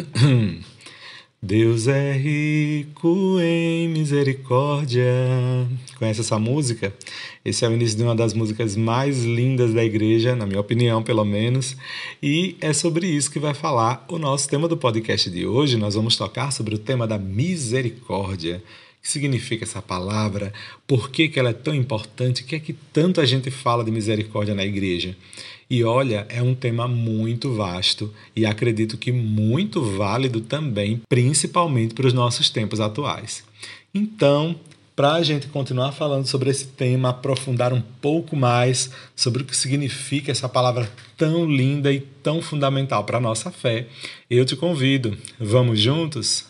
Deus é rico em misericórdia. Conhece essa música? Esse é o início de uma das músicas mais lindas da igreja, na minha opinião, pelo menos. E é sobre isso que vai falar o nosso tema do podcast de hoje. Nós vamos tocar sobre o tema da misericórdia. Que significa essa palavra? Por que, que ela é tão importante? O que é que tanto a gente fala de misericórdia na igreja? E olha, é um tema muito vasto e acredito que muito válido também, principalmente para os nossos tempos atuais. Então, para a gente continuar falando sobre esse tema, aprofundar um pouco mais sobre o que significa essa palavra tão linda e tão fundamental para a nossa fé, eu te convido. Vamos juntos?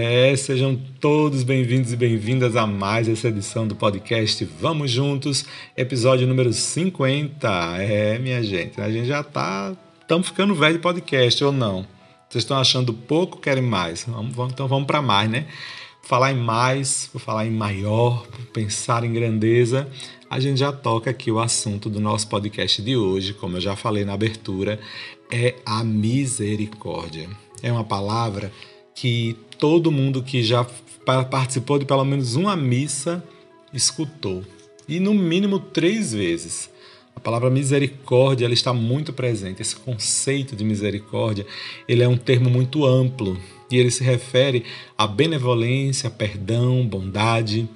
É, sejam todos bem-vindos e bem-vindas a mais essa edição do podcast Vamos Juntos, episódio número 50. É, minha gente, a gente já tá. Estamos ficando velho de podcast ou não? Vocês estão achando pouco, querem mais? Vamos, vamos, então vamos para mais, né? Falar em mais, vou falar em maior, pensar em grandeza. A gente já toca aqui o assunto do nosso podcast de hoje, como eu já falei na abertura, é a misericórdia. É uma palavra que todo mundo que já participou de pelo menos uma missa escutou. E no mínimo três vezes. A palavra misericórdia ela está muito presente. Esse conceito de misericórdia ele é um termo muito amplo e ele se refere à benevolência, perdão, bondade.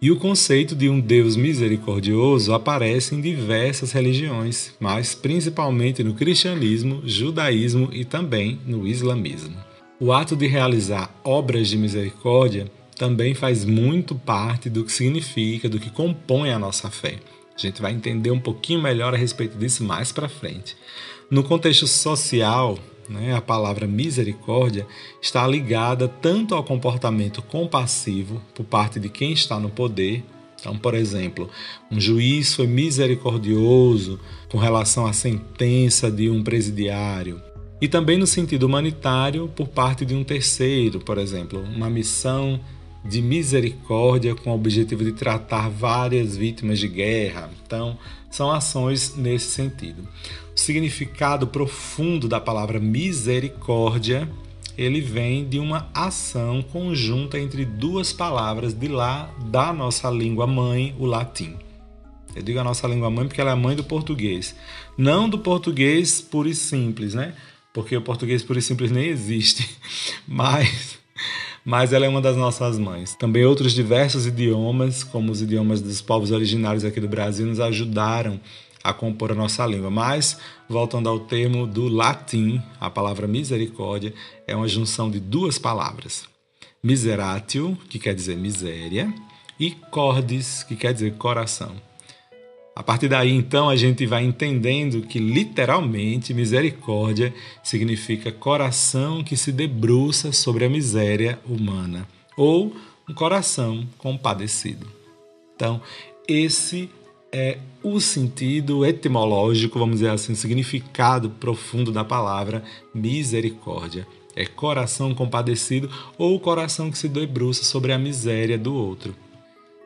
E o conceito de um Deus misericordioso aparece em diversas religiões, mas principalmente no cristianismo, judaísmo e também no islamismo. O ato de realizar obras de misericórdia também faz muito parte do que significa, do que compõe a nossa fé. A gente vai entender um pouquinho melhor a respeito disso mais para frente. No contexto social, né, a palavra misericórdia está ligada tanto ao comportamento compassivo por parte de quem está no poder. Então, por exemplo, um juiz foi misericordioso com relação à sentença de um presidiário e também no sentido humanitário por parte de um terceiro, por exemplo, uma missão de misericórdia com o objetivo de tratar várias vítimas de guerra. Então, são ações nesse sentido. O significado profundo da palavra misericórdia, ele vem de uma ação conjunta entre duas palavras de lá da nossa língua mãe, o latim. Eu digo a nossa língua mãe porque ela é a mãe do português, não do português puro e simples, né? Porque o português puro e simples nem existe, mas, mas ela é uma das nossas mães. Também outros diversos idiomas, como os idiomas dos povos originários aqui do Brasil, nos ajudaram a compor a nossa língua. Mas, voltando ao termo do latim, a palavra misericórdia é uma junção de duas palavras. Miseratio, que quer dizer miséria, e cordis, que quer dizer coração. A partir daí, então, a gente vai entendendo que literalmente misericórdia significa coração que se debruça sobre a miséria humana ou um coração compadecido. Então, esse é o sentido etimológico, vamos dizer assim, significado profundo da palavra misericórdia. É coração compadecido ou coração que se debruça sobre a miséria do outro.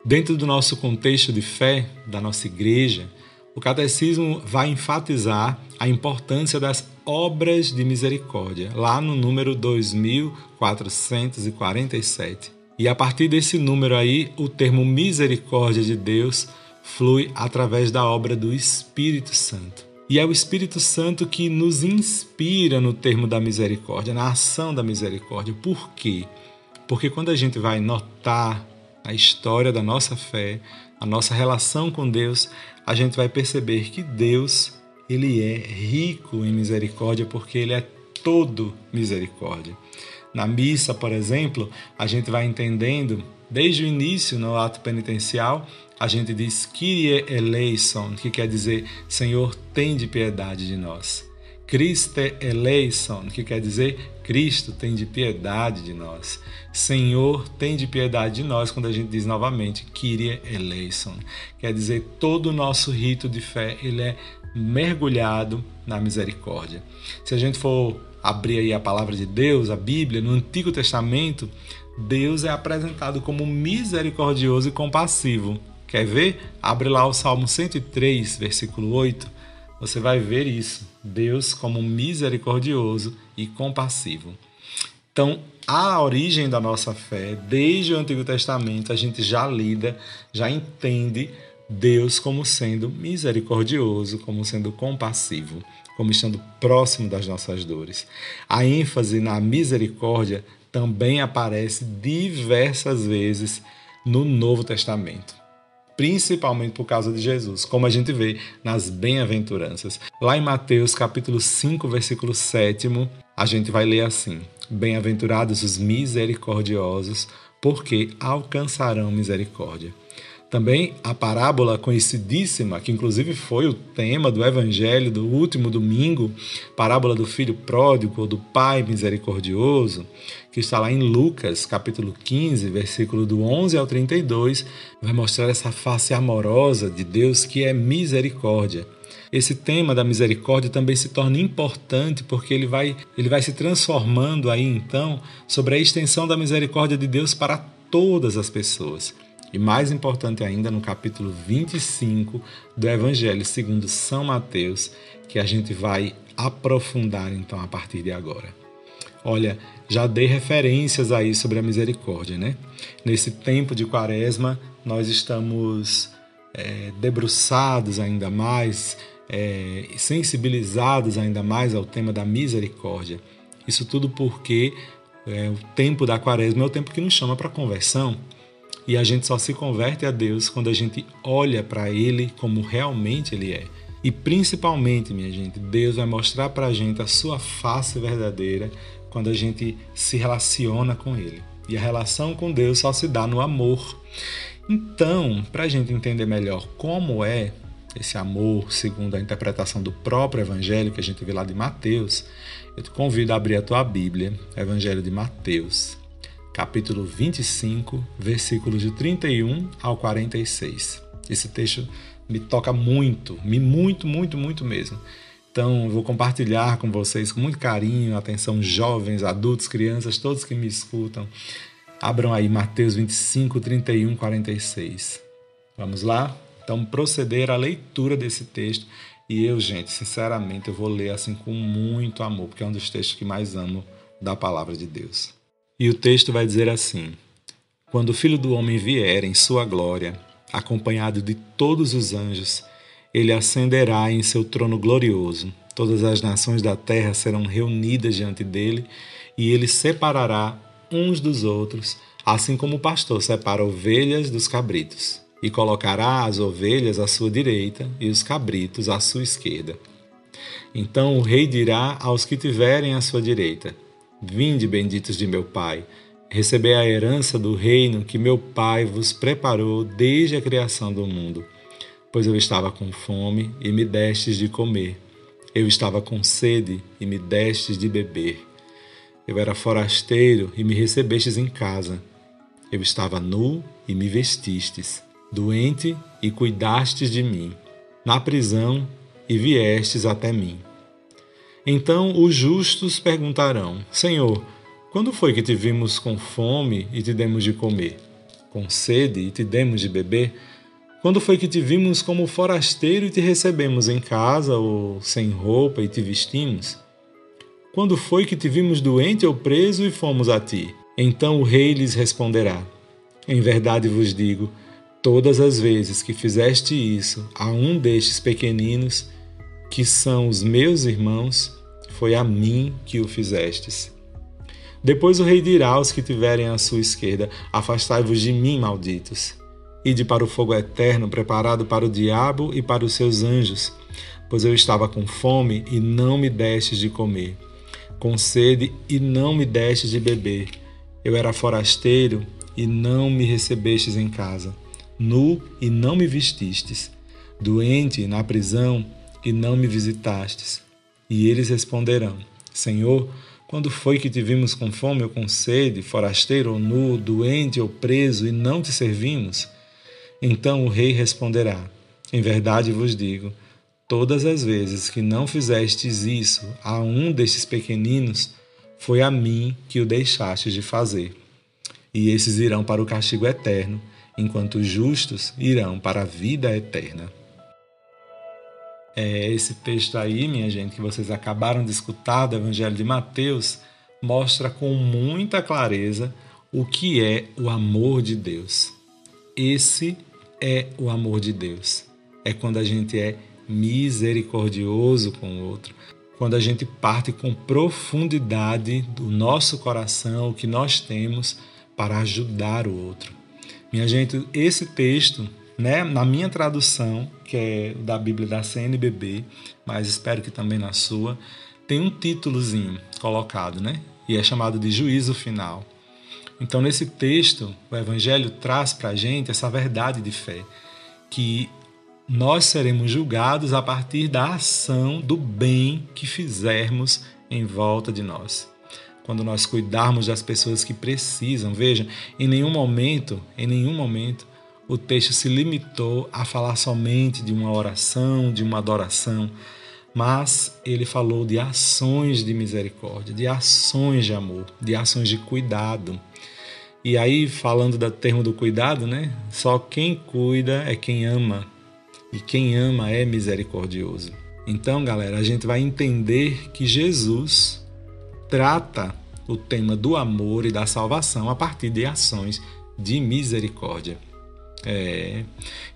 Dentro do nosso contexto de fé, da nossa igreja, o catecismo vai enfatizar a importância das obras de misericórdia, lá no número 2447. E a partir desse número aí, o termo misericórdia de Deus flui através da obra do Espírito Santo. E é o Espírito Santo que nos inspira no termo da misericórdia, na ação da misericórdia. Por quê? Porque quando a gente vai notar a história da nossa fé, a nossa relação com Deus, a gente vai perceber que Deus, ele é rico em misericórdia porque ele é todo misericórdia. Na missa, por exemplo, a gente vai entendendo, desde o início no ato penitencial, a gente diz Kyrie eleison, que quer dizer Senhor, tem de piedade de nós. Christe eleison, que quer dizer Cristo tem de piedade de nós. Senhor tem de piedade de nós quando a gente diz novamente Kyrie eleison. Quer dizer, todo o nosso rito de fé, ele é mergulhado na misericórdia. Se a gente for abrir aí a palavra de Deus, a Bíblia, no Antigo Testamento, Deus é apresentado como misericordioso e compassivo. Quer ver? Abre lá o Salmo 103, versículo 8. Você vai ver isso. Deus como misericordioso e compassivo. Então, a origem da nossa fé, desde o Antigo Testamento, a gente já lida, já entende Deus como sendo misericordioso, como sendo compassivo, como estando próximo das nossas dores. A ênfase na misericórdia também aparece diversas vezes no Novo Testamento principalmente por causa de Jesus, como a gente vê nas bem-aventuranças. Lá em Mateus capítulo 5, versículo 7, a gente vai ler assim: Bem-aventurados os misericordiosos, porque alcançarão misericórdia. Também a parábola conhecidíssima, que inclusive foi o tema do evangelho do último domingo, parábola do filho pródigo ou do pai misericordioso, que está lá em Lucas, capítulo 15, versículo do 11 ao 32, vai mostrar essa face amorosa de Deus que é misericórdia. Esse tema da misericórdia também se torna importante porque ele vai, ele vai se transformando aí então sobre a extensão da misericórdia de Deus para todas as pessoas. E mais importante ainda, no capítulo 25 do Evangelho segundo São Mateus, que a gente vai aprofundar então a partir de agora. Olha, já dei referências aí sobre a misericórdia, né? Nesse tempo de quaresma, nós estamos é, debruçados ainda mais, é, sensibilizados ainda mais ao tema da misericórdia. Isso tudo porque é, o tempo da quaresma é o tempo que nos chama para conversão. E a gente só se converte a Deus quando a gente olha para Ele como realmente Ele é. E principalmente, minha gente, Deus vai mostrar para a gente a sua face verdadeira quando a gente se relaciona com Ele. E a relação com Deus só se dá no amor. Então, para a gente entender melhor como é esse amor, segundo a interpretação do próprio Evangelho que a gente vê lá de Mateus, eu te convido a abrir a tua Bíblia, Evangelho de Mateus, capítulo 25, versículos de 31 ao 46. Esse texto me toca muito, me muito, muito, muito mesmo. Então, eu vou compartilhar com vocês com muito carinho, atenção, jovens, adultos, crianças, todos que me escutam. Abram aí Mateus 25, 31, 46. Vamos lá? Então, proceder à leitura desse texto. E eu, gente, sinceramente, eu vou ler assim com muito amor, porque é um dos textos que mais amo da palavra de Deus. E o texto vai dizer assim: Quando o Filho do Homem vier em sua glória, acompanhado de todos os anjos, ele ascenderá em seu trono glorioso. Todas as nações da terra serão reunidas diante dele, e ele separará uns dos outros, assim como o pastor separa ovelhas dos cabritos, e colocará as ovelhas à sua direita e os cabritos à sua esquerda. Então o rei dirá aos que tiverem à sua direita: Vinde, benditos de meu Pai, receber a herança do reino que meu Pai vos preparou desde a criação do mundo. Pois eu estava com fome e me destes de comer. Eu estava com sede e me destes de beber. Eu era forasteiro e me recebestes em casa. Eu estava nu e me vestistes, doente e cuidastes de mim, na prisão e viestes até mim. Então os justos perguntarão: Senhor, quando foi que te vimos com fome e te demos de comer? Com sede e te demos de beber? Quando foi que te vimos como forasteiro e te recebemos em casa ou sem roupa e te vestimos? Quando foi que te vimos doente ou preso e fomos a ti? Então o rei lhes responderá: Em verdade vos digo, todas as vezes que fizeste isso a um destes pequeninos, que são os meus irmãos, foi a mim que o fizestes. Depois o rei dirá aos que tiverem à sua esquerda: Afastai-vos de mim, malditos. Ide para o fogo eterno preparado para o diabo e para os seus anjos, pois eu estava com fome e não me destes de comer, com sede e não me destes de beber. Eu era forasteiro e não me recebestes em casa, nu e não me vestistes, doente na prisão e não me visitastes. E eles responderão: Senhor, quando foi que te vimos com fome ou com sede, forasteiro ou nu, doente ou preso, e não te servimos? Então o rei responderá: Em verdade vos digo, todas as vezes que não fizestes isso a um destes pequeninos, foi a mim que o deixastes de fazer. E esses irão para o castigo eterno, enquanto os justos irão para a vida eterna. É, esse texto aí, minha gente, que vocês acabaram de escutar do Evangelho de Mateus, mostra com muita clareza o que é o amor de Deus. Esse é o amor de Deus. É quando a gente é misericordioso com o outro, quando a gente parte com profundidade do nosso coração, o que nós temos para ajudar o outro. Minha gente, esse texto né? Na minha tradução, que é da Bíblia da CNBB, mas espero que também na sua, tem um títulozinho colocado, né? E é chamado de juízo final. Então, nesse texto, o Evangelho traz para a gente essa verdade de fé, que nós seremos julgados a partir da ação do bem que fizermos em volta de nós. Quando nós cuidarmos das pessoas que precisam, veja, em nenhum momento, em nenhum momento, o texto se limitou a falar somente de uma oração, de uma adoração, mas ele falou de ações de misericórdia, de ações de amor, de ações de cuidado. E aí, falando do termo do cuidado, né? Só quem cuida é quem ama, e quem ama é misericordioso. Então, galera, a gente vai entender que Jesus trata o tema do amor e da salvação a partir de ações de misericórdia. É.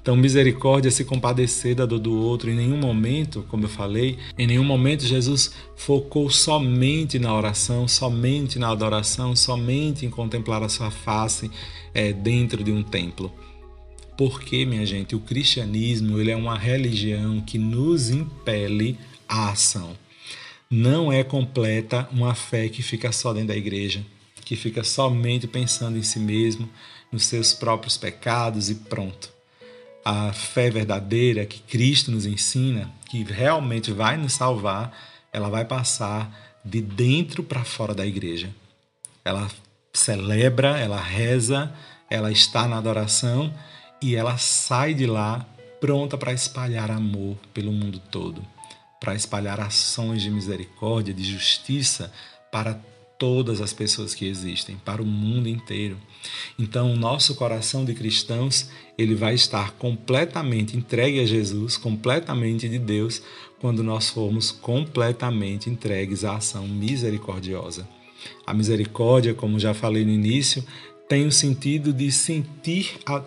Então, misericórdia é se compadecer da dor do outro. Em nenhum momento, como eu falei, em nenhum momento Jesus focou somente na oração, somente na adoração, somente em contemplar a sua face é, dentro de um templo. Porque, minha gente, o cristianismo ele é uma religião que nos impele à ação. Não é completa uma fé que fica só dentro da igreja, que fica somente pensando em si mesmo, nos seus próprios pecados e pronto. A fé verdadeira que Cristo nos ensina, que realmente vai nos salvar, ela vai passar de dentro para fora da igreja. Ela celebra, ela reza, ela está na adoração e ela sai de lá pronta para espalhar amor pelo mundo todo, para espalhar ações de misericórdia, de justiça para todas as pessoas que existem, para o mundo inteiro. Então, o nosso coração de cristãos, ele vai estar completamente entregue a Jesus, completamente de Deus, quando nós formos completamente entregues à ação misericordiosa. A misericórdia, como já falei no início, tem o sentido de sentir a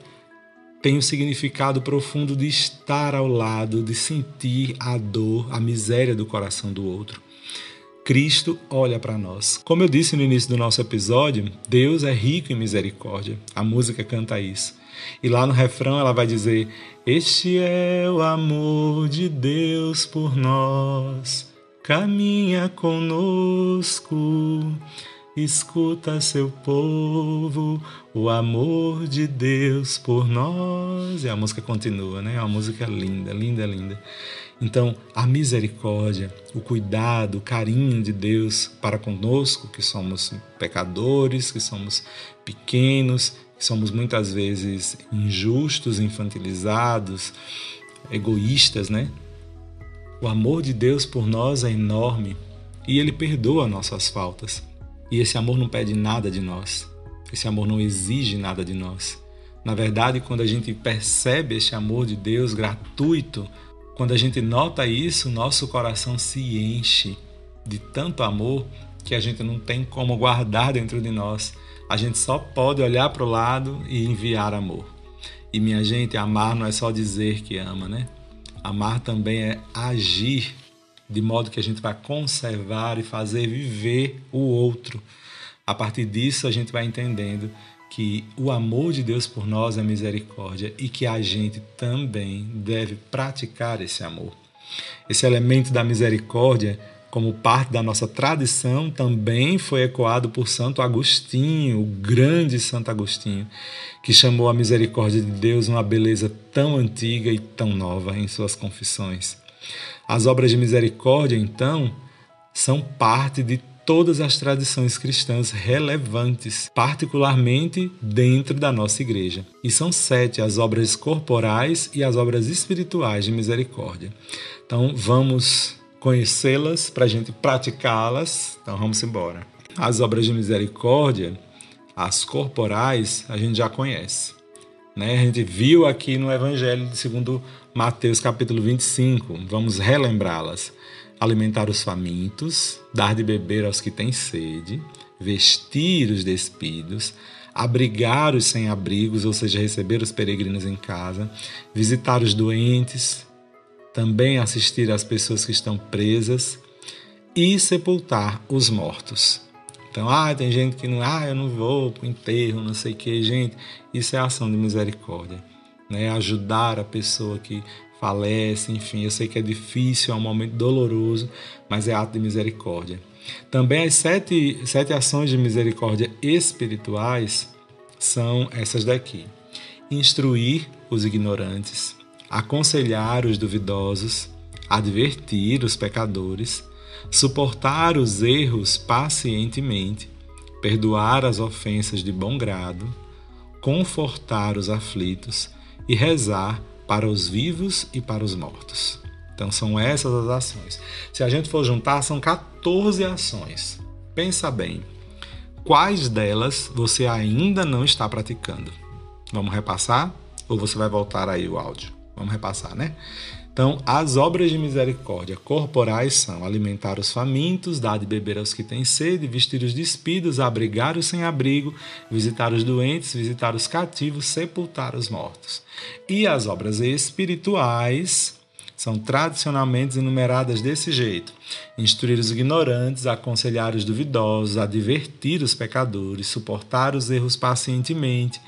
tem o significado profundo de estar ao lado, de sentir a dor, a miséria do coração do outro. Cristo olha para nós. Como eu disse no início do nosso episódio, Deus é rico em misericórdia. A música canta isso. E lá no refrão ela vai dizer: Este é o amor de Deus por nós, caminha conosco, escuta seu povo, o amor de Deus por nós. E a música continua, né? É uma música linda, linda, linda. Então, a misericórdia, o cuidado, o carinho de Deus para conosco, que somos pecadores, que somos pequenos, que somos muitas vezes injustos, infantilizados, egoístas, né? O amor de Deus por nós é enorme e ele perdoa nossas faltas. E esse amor não pede nada de nós. Esse amor não exige nada de nós. Na verdade, quando a gente percebe esse amor de Deus gratuito, quando a gente nota isso, nosso coração se enche de tanto amor que a gente não tem como guardar dentro de nós. A gente só pode olhar para o lado e enviar amor. E minha gente, amar não é só dizer que ama, né? Amar também é agir de modo que a gente vai conservar e fazer viver o outro. A partir disso, a gente vai entendendo que o amor de Deus por nós é misericórdia e que a gente também deve praticar esse amor. Esse elemento da misericórdia, como parte da nossa tradição, também foi ecoado por Santo Agostinho, o grande Santo Agostinho, que chamou a misericórdia de Deus uma beleza tão antiga e tão nova em suas confissões. As obras de misericórdia, então, são parte de todas as tradições cristãs relevantes, particularmente dentro da nossa igreja. E são sete as obras corporais e as obras espirituais de misericórdia. Então vamos conhecê-las para a gente praticá-las. Então vamos embora. As obras de misericórdia, as corporais, a gente já conhece. Né? A gente viu aqui no Evangelho segundo Mateus capítulo 25. Vamos relembrá-las alimentar os famintos, dar de beber aos que têm sede, vestir os despidos, abrigar os sem-abrigos, ou seja, receber os peregrinos em casa, visitar os doentes, também assistir às pessoas que estão presas e sepultar os mortos. Então, ah, tem gente que não, ah, eu não vou para o enterro, não sei o que, gente. Isso é ação de misericórdia, né? Ajudar a pessoa que falece, enfim, eu sei que é difícil, é um momento doloroso, mas é ato de misericórdia. Também as sete, sete ações de misericórdia espirituais são essas daqui: instruir os ignorantes, aconselhar os duvidosos, advertir os pecadores, suportar os erros pacientemente, perdoar as ofensas de bom grado, confortar os aflitos e rezar para os vivos e para os mortos. Então são essas as ações. Se a gente for juntar, são 14 ações. Pensa bem, quais delas você ainda não está praticando? Vamos repassar? Ou você vai voltar aí o áudio? Vamos repassar, né? Então, as obras de misericórdia corporais são alimentar os famintos, dar de beber aos que têm sede, vestir os despidos, abrigar os sem-abrigo, visitar os doentes, visitar os cativos, sepultar os mortos. E as obras espirituais são tradicionalmente enumeradas desse jeito: instruir os ignorantes, aconselhar os duvidosos, advertir os pecadores, suportar os erros pacientemente,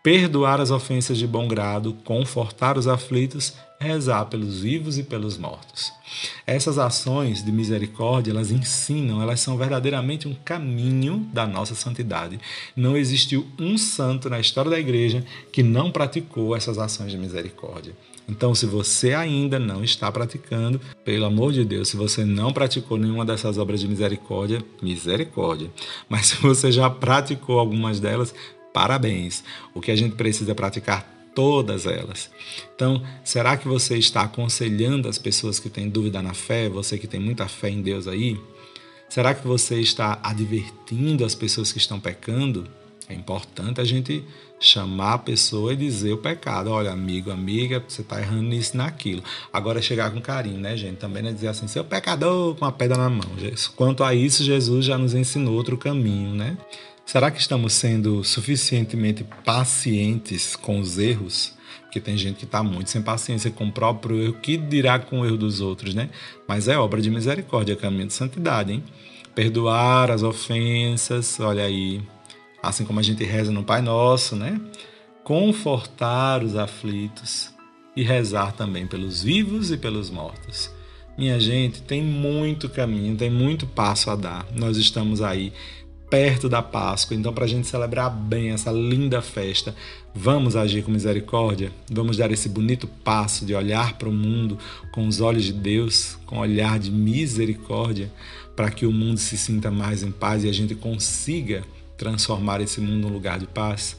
perdoar as ofensas de bom grado, confortar os aflitos rezar pelos vivos e pelos mortos. Essas ações de misericórdia, elas ensinam, elas são verdadeiramente um caminho da nossa santidade. Não existiu um santo na história da igreja que não praticou essas ações de misericórdia. Então, se você ainda não está praticando, pelo amor de Deus, se você não praticou nenhuma dessas obras de misericórdia, misericórdia. Mas se você já praticou algumas delas, parabéns. O que a gente precisa praticar todas elas. Então, será que você está aconselhando as pessoas que têm dúvida na fé, você que tem muita fé em Deus aí? Será que você está advertindo as pessoas que estão pecando? É importante a gente chamar a pessoa e dizer o pecado. Olha, amigo, amiga, você está errando nisso naquilo. Agora chegar com carinho, né, gente? Também não é dizer assim, seu pecador com a pedra na mão. Quanto a isso, Jesus já nos ensinou outro caminho, né? Será que estamos sendo suficientemente pacientes com os erros? Porque tem gente que está muito sem paciência com o próprio erro, que dirá com o erro dos outros, né? Mas é obra de misericórdia, é caminho de santidade, hein? Perdoar as ofensas, olha aí, assim como a gente reza no Pai Nosso, né? Confortar os aflitos e rezar também pelos vivos e pelos mortos. Minha gente, tem muito caminho, tem muito passo a dar. Nós estamos aí perto da Páscoa. Então, para a gente celebrar bem essa linda festa, vamos agir com misericórdia, vamos dar esse bonito passo de olhar para o mundo com os olhos de Deus, com olhar de misericórdia, para que o mundo se sinta mais em paz e a gente consiga transformar esse mundo num lugar de paz,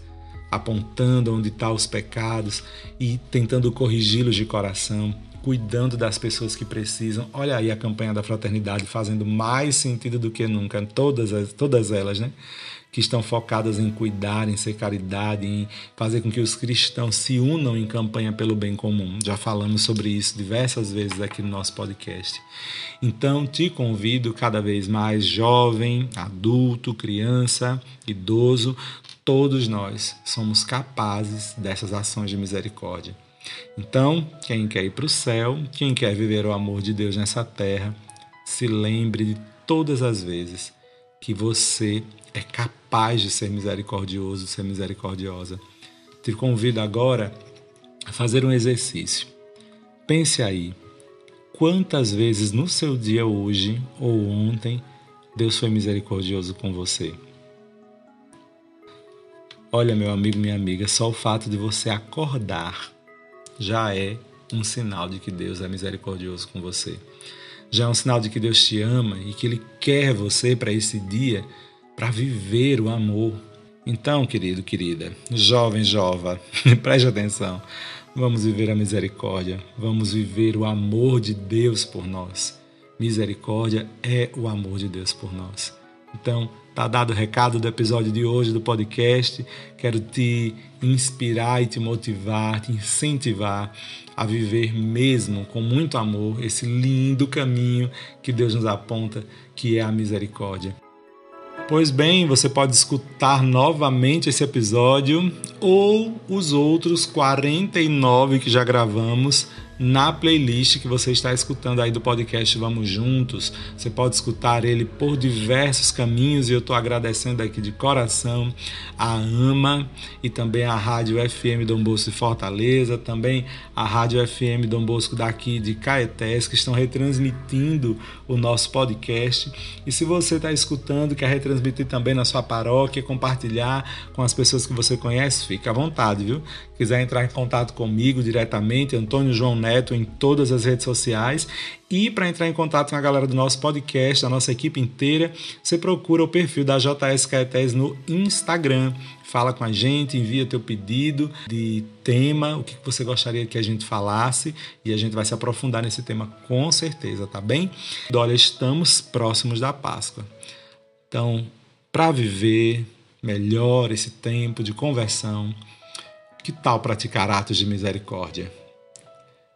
apontando onde estão tá os pecados e tentando corrigi-los de coração, cuidando das pessoas que precisam. Olha aí a campanha da fraternidade fazendo mais sentido do que nunca, todas, as, todas elas, né? Que estão focadas em cuidar, em ser caridade, em fazer com que os cristãos se unam em campanha pelo bem comum. Já falamos sobre isso diversas vezes aqui no nosso podcast. Então, te convido cada vez mais, jovem, adulto, criança, idoso, todos nós somos capazes dessas ações de misericórdia. Então, quem quer ir para o céu, quem quer viver o amor de Deus nessa terra, se lembre de todas as vezes que você é capaz de ser misericordioso, ser misericordiosa. Te convido agora a fazer um exercício. Pense aí, quantas vezes no seu dia hoje ou ontem Deus foi misericordioso com você? Olha, meu amigo, minha amiga, só o fato de você acordar já é um sinal de que Deus é misericordioso com você. Já é um sinal de que Deus te ama e que Ele quer você para esse dia, para viver o amor. Então, querido, querida, jovem, jova, preste atenção. Vamos viver a misericórdia, vamos viver o amor de Deus por nós. Misericórdia é o amor de Deus por nós. Então, tá dado o recado do episódio de hoje do podcast. Quero te inspirar e te motivar, te incentivar a viver mesmo com muito amor esse lindo caminho que Deus nos aponta, que é a misericórdia. Pois bem, você pode escutar novamente esse episódio ou os outros 49 que já gravamos na playlist que você está escutando aí do podcast Vamos Juntos. Você pode escutar ele por diversos caminhos e eu estou agradecendo aqui de coração a AMA e também a Rádio FM Dom Bosco de Fortaleza, também a Rádio FM Dom Bosco daqui de Caetés, que estão retransmitindo o nosso podcast. E se você está escutando, quer retransmitir também na sua paróquia, compartilhar com as pessoas que você conhece, fica à vontade, viu? Quiser entrar em contato comigo diretamente, Antônio João Neto em todas as redes sociais. E para entrar em contato com a galera do nosso podcast, da nossa equipe inteira, você procura o perfil da JS Caetés no Instagram. Fala com a gente, envia teu pedido de tema, o que você gostaria que a gente falasse, e a gente vai se aprofundar nesse tema com certeza, tá bem? Olha, estamos próximos da Páscoa. Então, para viver melhor esse tempo de conversão, que tal praticar atos de misericórdia?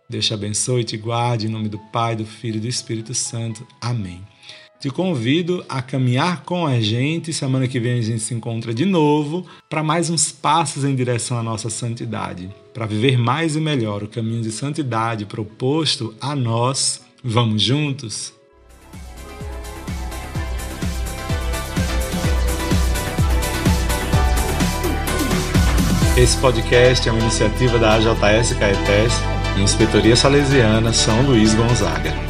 Deus te abençoe e te guarde em nome do Pai, do Filho e do Espírito Santo. Amém. Te convido a caminhar com a gente. Semana que vem a gente se encontra de novo para mais uns passos em direção à nossa santidade, para viver mais e melhor o caminho de santidade proposto a nós. Vamos juntos? Esse podcast é uma iniciativa da AJS Caetés Inspetoria Salesiana São Luís Gonzaga.